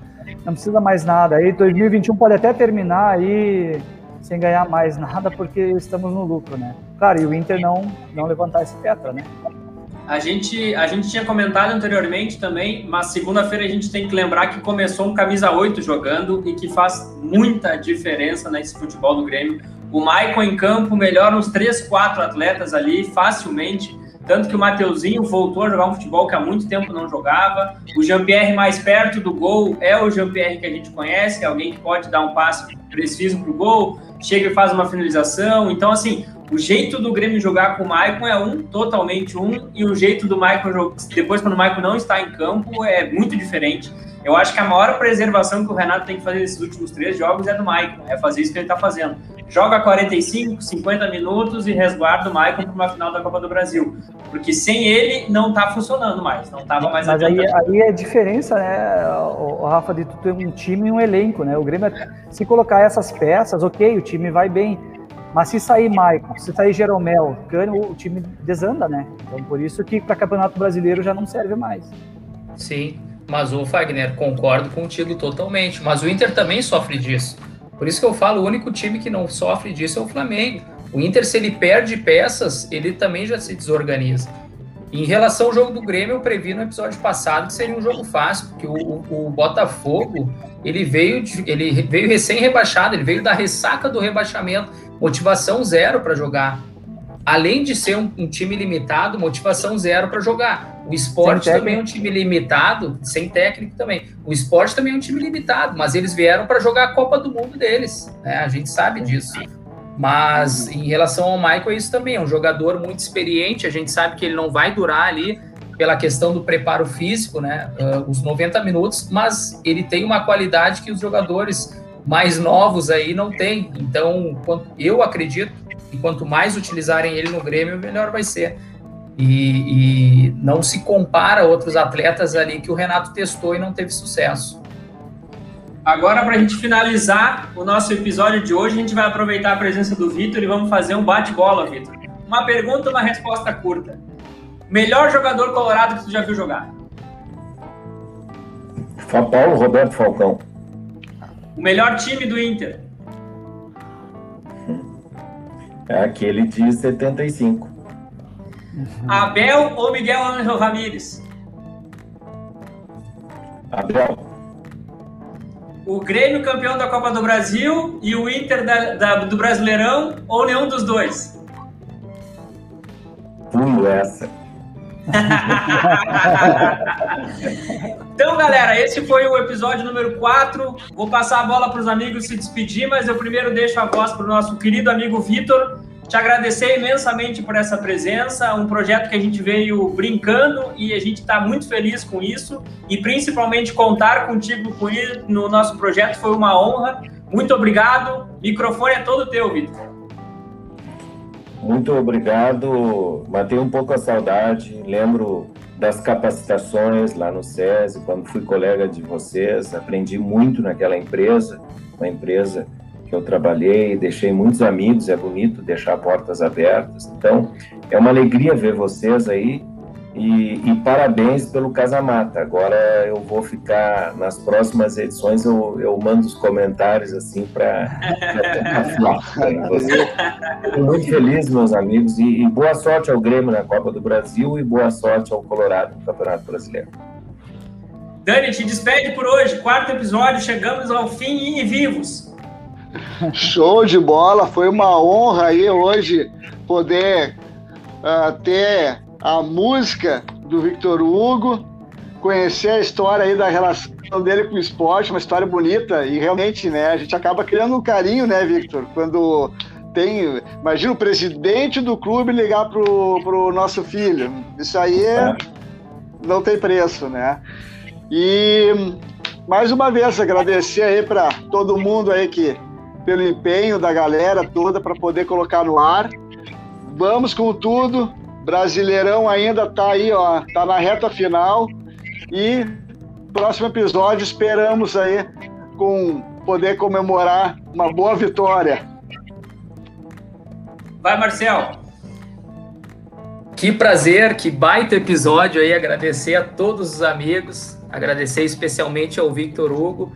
não precisa mais nada. Aí 2021 pode até terminar aí sem ganhar mais nada, porque estamos no lucro, né? Claro, e o Inter não, não levantar esse tetra, né? A gente, a gente tinha comentado anteriormente também, mas segunda-feira a gente tem que lembrar que começou um camisa 8 jogando e que faz muita diferença nesse futebol do Grêmio. O Maicon em campo melhora uns 3, 4 atletas ali facilmente. Tanto que o Mateuzinho voltou a jogar um futebol que há muito tempo não jogava. O Jean-Pierre mais perto do gol é o Jean-Pierre que a gente conhece, é alguém que pode dar um passe preciso para o gol, chega e faz uma finalização. Então, assim, o jeito do Grêmio jogar com o Maicon é um, totalmente um, e o jeito do Maicon, depois quando o Maicon não está em campo, é muito diferente. Eu acho que a maior preservação que o Renato tem que fazer nesses últimos três jogos é do Maicon, é fazer isso que ele está fazendo. Joga 45, 50 minutos e resguarda o Maicon para uma final da Copa do Brasil. Porque sem ele não está funcionando mais, não estava mais Mas aí, aí é a diferença, né, o, Rafa, de tu ter um time e um elenco, né? O Grêmio, se colocar essas peças, ok, o time vai bem. Mas se sair Maicon, se sair Jeromel, o time desanda, né? Então por isso que para Campeonato Brasileiro já não serve mais. Sim. Mas o Fagner, concordo contigo totalmente. Mas o Inter também sofre disso. Por isso que eu falo, o único time que não sofre disso é o Flamengo. O Inter, se ele perde peças, ele também já se desorganiza. Em relação ao jogo do Grêmio, eu previ no episódio passado que seria um jogo fácil, porque o, o, o Botafogo ele veio, ele veio recém-rebaixado, ele veio da ressaca do rebaixamento, motivação zero para jogar além de ser um, um time limitado, motivação zero para jogar. O esporte também é um time limitado, sem técnico também. O esporte também é um time limitado, mas eles vieram para jogar a Copa do Mundo deles. Né? A gente sabe disso. Mas em relação ao Michael, é isso também. É um jogador muito experiente. A gente sabe que ele não vai durar ali pela questão do preparo físico, né? Uh, os 90 minutos, mas ele tem uma qualidade que os jogadores mais novos aí não têm. Então, eu acredito e quanto mais utilizarem ele no Grêmio, melhor vai ser. E, e não se compara a outros atletas ali que o Renato testou e não teve sucesso. Agora, para a gente finalizar o nosso episódio de hoje, a gente vai aproveitar a presença do Vitor e vamos fazer um bate-bola, Vitor. Uma pergunta, uma resposta curta. Melhor jogador colorado que tu já viu jogar? Paulo Roberto Falcão. O melhor time do Inter? É aquele de 75. Abel ou Miguel Angel Ramírez? Abel. O Grêmio campeão da Copa do Brasil e o Inter da, da, do Brasileirão ou nenhum dos dois? Pulo essa. então, galera, esse foi o episódio número 4. Vou passar a bola para os amigos se despedir, mas eu primeiro deixo a voz para o nosso querido amigo Vitor. Te agradecer imensamente por essa presença, um projeto que a gente veio brincando e a gente está muito feliz com isso e principalmente contar contigo no nosso projeto foi uma honra. Muito obrigado. Microfone é todo teu, Vitor. Muito obrigado. Matei um pouco a saudade. Lembro das capacitações lá no SESI, quando fui colega de vocês. Aprendi muito naquela empresa, uma empresa que eu trabalhei, deixei muitos amigos. É bonito deixar portas abertas. Então, é uma alegria ver vocês aí e, e, parabéns pelo Casamata. Agora eu vou ficar nas próximas edições, eu, eu mando os comentários assim para Estou muito feliz, meus amigos, e, e, boa sorte ao Grêmio na Copa do Brasil e boa sorte ao Colorado no Campeonato Brasileiro. Dani, te despede por hoje. Quarto episódio, chegamos ao fim e vivos. Show de bola, foi uma honra aí hoje poder uh, ter a música do Victor Hugo, conhecer a história aí da relação dele com o esporte, uma história bonita e realmente, né, a gente acaba criando um carinho, né, Victor, quando tem, imagina o presidente do clube ligar pro, pro nosso filho, isso aí é, não tem preço, né? E mais uma vez agradecer aí para todo mundo aí que pelo empenho da galera toda para poder colocar no ar. Vamos com tudo. Brasileirão ainda tá aí, ó, tá na reta final e próximo episódio esperamos aí com poder comemorar uma boa vitória. Vai, Marcel. Que prazer, que baita episódio aí, agradecer a todos os amigos, agradecer especialmente ao Victor Hugo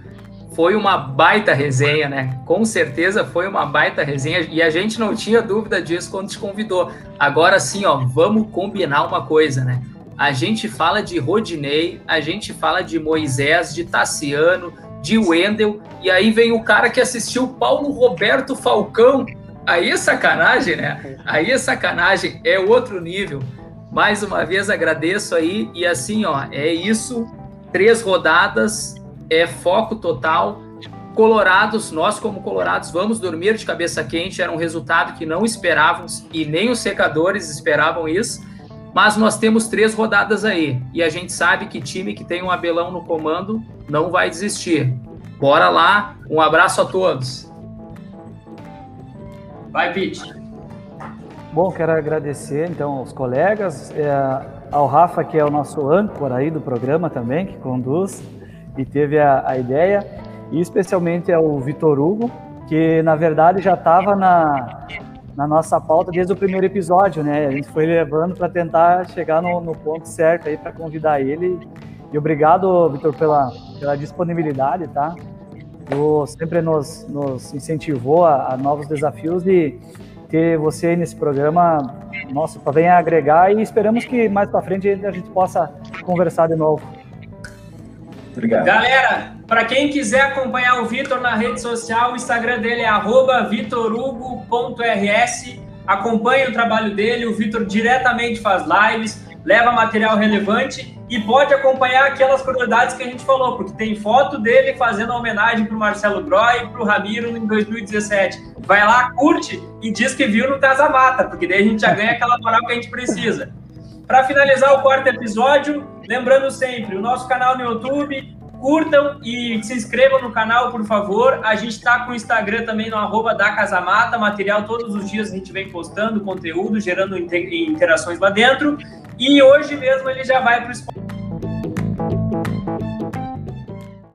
foi uma baita resenha, né? Com certeza foi uma baita resenha e a gente não tinha dúvida disso quando te convidou. Agora sim, ó, vamos combinar uma coisa, né? A gente fala de Rodinei, a gente fala de Moisés, de Tassiano, de Wendel, e aí vem o cara que assistiu Paulo Roberto Falcão. Aí é sacanagem, né? Aí é sacanagem, é outro nível. Mais uma vez agradeço aí e assim, ó, é isso. Três rodadas, é foco total. Colorados, nós como colorados vamos dormir de cabeça quente, era um resultado que não esperávamos e nem os secadores esperavam isso, mas nós temos três rodadas aí e a gente sabe que time que tem um Abelão no comando não vai desistir. Bora lá, um abraço a todos. Vai, Pete. Bom, quero agradecer então aos colegas, é, ao Rafa, que é o nosso âncora aí do programa também, que conduz e teve a, a ideia, e especialmente ao Vitor Hugo, que na verdade já estava na, na nossa pauta desde o primeiro episódio, né? A gente foi levando para tentar chegar no, no, ponto certo aí para convidar ele. E obrigado, Vitor, pela, pela disponibilidade, tá? Tu sempre nos, nos incentivou a, a, novos desafios e ter você nesse programa, nossa, só vem agregar e esperamos que mais para frente a gente possa conversar de novo. Obrigado. Galera, para quem quiser acompanhar o Vitor na rede social, o Instagram dele é vitorugo.rs. Acompanhe o trabalho dele, o Vitor diretamente faz lives, leva material relevante e pode acompanhar aquelas curiosidades que a gente falou, porque tem foto dele fazendo homenagem para o Marcelo Groy e para o Ramiro em 2017. Vai lá, curte e diz que viu no Casa Mata, porque daí a gente já ganha aquela moral que a gente precisa. Para finalizar o quarto episódio, lembrando sempre, o nosso canal no YouTube, curtam e se inscrevam no canal, por favor. A gente está com o Instagram também no arroba da Casamata, material todos os dias a gente vem postando conteúdo, gerando interações lá dentro. E hoje mesmo ele já vai para o